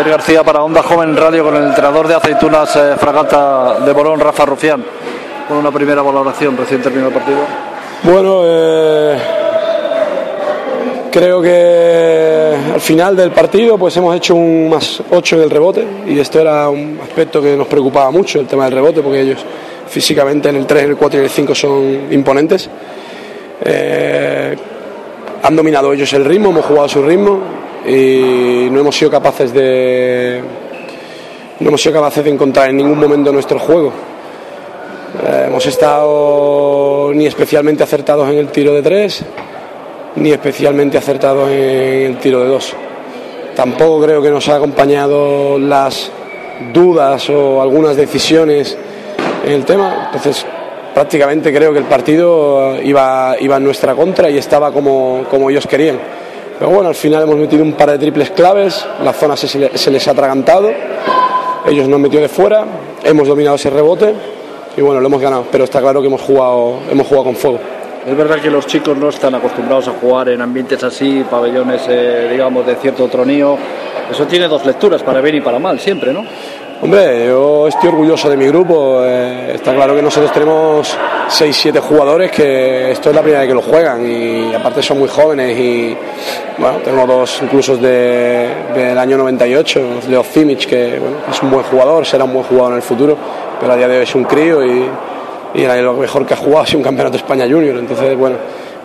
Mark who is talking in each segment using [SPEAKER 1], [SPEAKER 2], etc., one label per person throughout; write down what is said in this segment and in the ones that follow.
[SPEAKER 1] Javier García para Onda Joven Radio con el entrenador de Aceitunas eh, Fragata de Bolón, Rafa Rufián. Con una primera valoración recién terminado el partido.
[SPEAKER 2] Bueno, eh, creo que al final del partido pues hemos hecho un más 8 en el rebote y esto era un aspecto que nos preocupaba mucho, el tema del rebote, porque ellos físicamente en el 3, en el 4 y en el 5 son imponentes. Eh, han dominado ellos el ritmo, hemos jugado a su ritmo y no hemos sido capaces de no hemos sido capaces de encontrar en ningún momento nuestro juego. Eh, hemos estado ni especialmente acertados en el tiro de tres, ni especialmente acertados en el tiro de dos. Tampoco creo que nos ha acompañado las dudas o algunas decisiones en el tema. Entonces, prácticamente creo que el partido iba, iba en nuestra contra y estaba como, como ellos querían. Pero bueno, al final hemos metido un par de triples claves, la zona se, les ha atragantado, ellos nos han metido de fuera, hemos dominado ese rebote y bueno, lo hemos ganado, pero está claro que hemos jugado, hemos jugado con fuego.
[SPEAKER 1] Es verdad que los chicos no están acostumbrados a jugar en ambientes así, pabellones, eh, digamos, de cierto tronío. Eso tiene dos lecturas, para bien y para mal, siempre, ¿no?
[SPEAKER 2] Hombre, yo estoy orgulloso de mi grupo. Eh, está claro que nosotros tenemos 6-7 jugadores que esto es la primera vez que lo juegan y aparte son muy jóvenes y bueno, tengo dos incluso de, del año 98, Leo Cimic, que bueno, es un buen jugador, será un buen jugador en el futuro, pero a día de hoy es un crío y, lo mejor que ha jugado ha sido un campeonato España Junior. Entonces, bueno,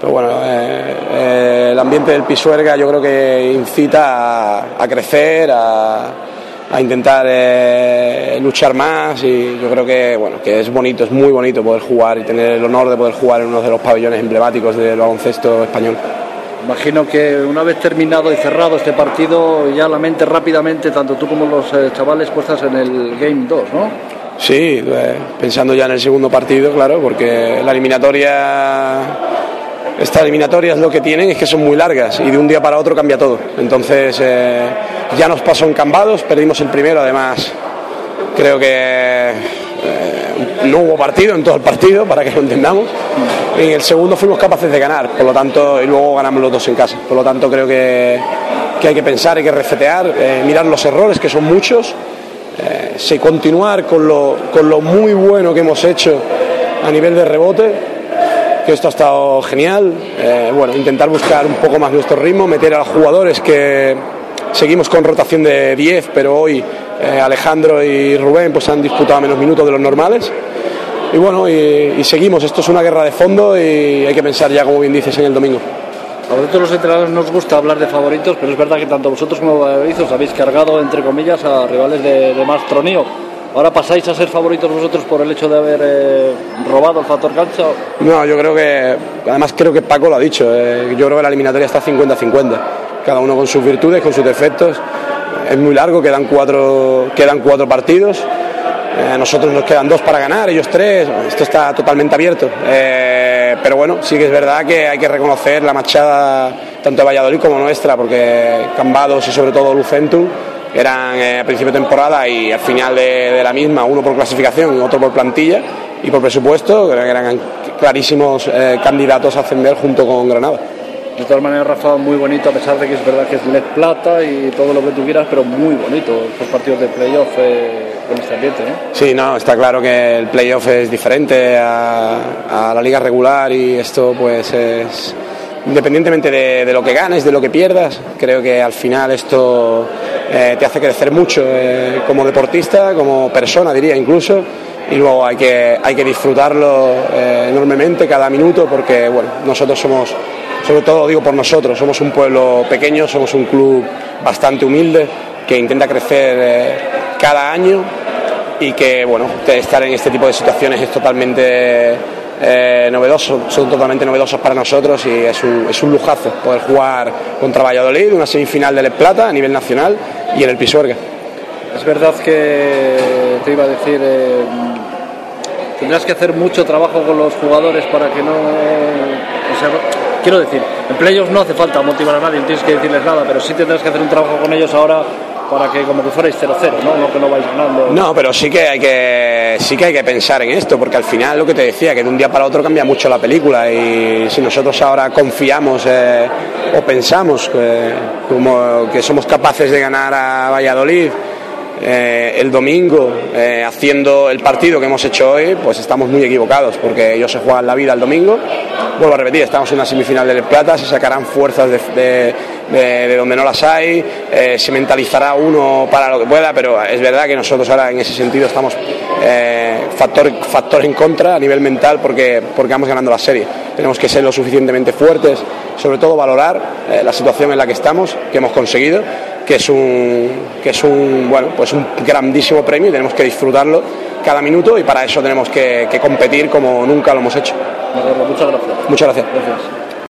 [SPEAKER 2] pero bueno, eh, eh, el ambiente del Pisuerga yo creo que incita a crecer, a a intentar eh, luchar más y yo creo que bueno que es bonito, es muy bonito poder jugar y tener el honor de poder jugar en uno de los pabellones emblemáticos del baloncesto español.
[SPEAKER 1] Imagino que una vez terminado y cerrado este partido, ya la mente rápidamente, tanto tú como los eh, chavales, puestas en el Game 2, ¿no?
[SPEAKER 2] Sí, eh, pensando ya en el segundo partido, claro, porque la eliminatoria estas eliminatorias lo que tienen es que son muy largas y de un día para otro cambia todo. Entonces eh, ya nos pasó en Cambados, perdimos el primero, además creo que eh, no hubo partido en todo el partido, para que lo entendamos. En el segundo fuimos capaces de ganar, por lo tanto, y luego ganamos los dos en casa. Por lo tanto, creo que, que hay que pensar, hay que resetear, eh, mirar los errores, que son muchos, eh, continuar con lo, con lo muy bueno que hemos hecho a nivel de rebote que esto ha estado genial. Eh, bueno, intentar buscar un poco más nuestro ritmo, meter a los jugadores que seguimos con rotación de 10, pero hoy eh, Alejandro y Rubén pues han disputado menos minutos de los normales. Y bueno, y, seguimos, esto es una guerra de fondo y hay que pensar ya, como bien dices, en el domingo.
[SPEAKER 1] A vosotros los entrenadores nos gusta hablar de favoritos, pero es verdad que tanto vosotros como os habéis cargado, entre comillas, a rivales de, de más tronío. ¿Ahora pasáis a ser favoritos vosotros por el hecho de haber eh, robado el factor cancha?
[SPEAKER 2] No, yo creo que, además creo que Paco lo ha dicho, eh, yo creo que la eliminatoria está 50-50, cada uno con sus virtudes, con sus defectos, es muy largo, quedan cuatro, quedan cuatro partidos, eh, a nosotros nos quedan dos para ganar, ellos tres, esto está totalmente abierto, pero bueno, sí que es verdad que hay que reconocer la machada tanto de Valladolid como nuestra, porque Cambados y sobre todo Lucentum eran eh, a principio de temporada y al final de, de, la misma, uno por clasificación y otro por plantilla y por presupuesto, creo que eran clarísimos eh, candidatos a ascender junto con Granada.
[SPEAKER 1] De todas maneras, Rafa, muy bonito, a pesar de que es verdad que es LED Plata y todo lo que tú quieras, pero muy bonito estos partidos de playoff eh, con este ambiente, ¿no?
[SPEAKER 2] Sí, no, está claro que el playoff es diferente a, a la liga regular y esto pues es independientemente de, de, lo que ganes, de lo que pierdas, creo que al final esto eh, te hace crecer mucho eh, como deportista, como persona diría incluso, y luego hay que, hay que disfrutarlo eh, enormemente cada minuto porque bueno, nosotros somos, sobre todo digo por nosotros, somos un pueblo pequeño, somos un club bastante humilde que intenta crecer cada año y que bueno, estar en este tipo de situaciones es totalmente novedosos, son totalmente novedosos para nosotros y es un, es un lujazo poder jugar contra Valladolid, una semifinal de Les Plata a nivel nacional y en el Pisuerga.
[SPEAKER 1] Es verdad que te iba a decir, eh, tendrás que hacer mucho trabajo con los jugadores para que no... O sea, quiero decir, en playoffs no hace falta motivar a nadie, no tienes que decirles nada, pero sí tendrás que hacer un trabajo con ellos ahora para que como que fuerais 0-0, ¿no? No que no vais ganando.
[SPEAKER 2] No, pero sí que hay que sí que hay que pensar en esto, porque al final lo que te decía, que de un día para otro cambia mucho la película y si nosotros ahora confiamos eh, o pensamos que, como que somos capaces de ganar a Valladolid eh, el domingo eh, haciendo el partido que hemos hecho hoy, pues estamos muy equivocados porque ellos se juegan la vida el domingo. Vuelvo a repetir, estamos en una semifinal del Plata, se sacarán fuerzas de, de, donde no las hay, eh, se mentalizará uno para lo que pueda, pero es verdad que nosotros ahora en ese sentido estamos factor, factor en contra a nivel mental porque, porque vamos ganando la serie. Tenemos que ser lo suficientemente fuertes, sobre todo valorar la situación en la que estamos, que hemos conseguido que es un, que es un, bueno, pues un grandísimo premio y tenemos que disfrutarlo cada minuto y para eso tenemos que, que competir como nunca lo hemos hecho.
[SPEAKER 1] Muchas gracias.
[SPEAKER 2] Muchas gracias. gracias.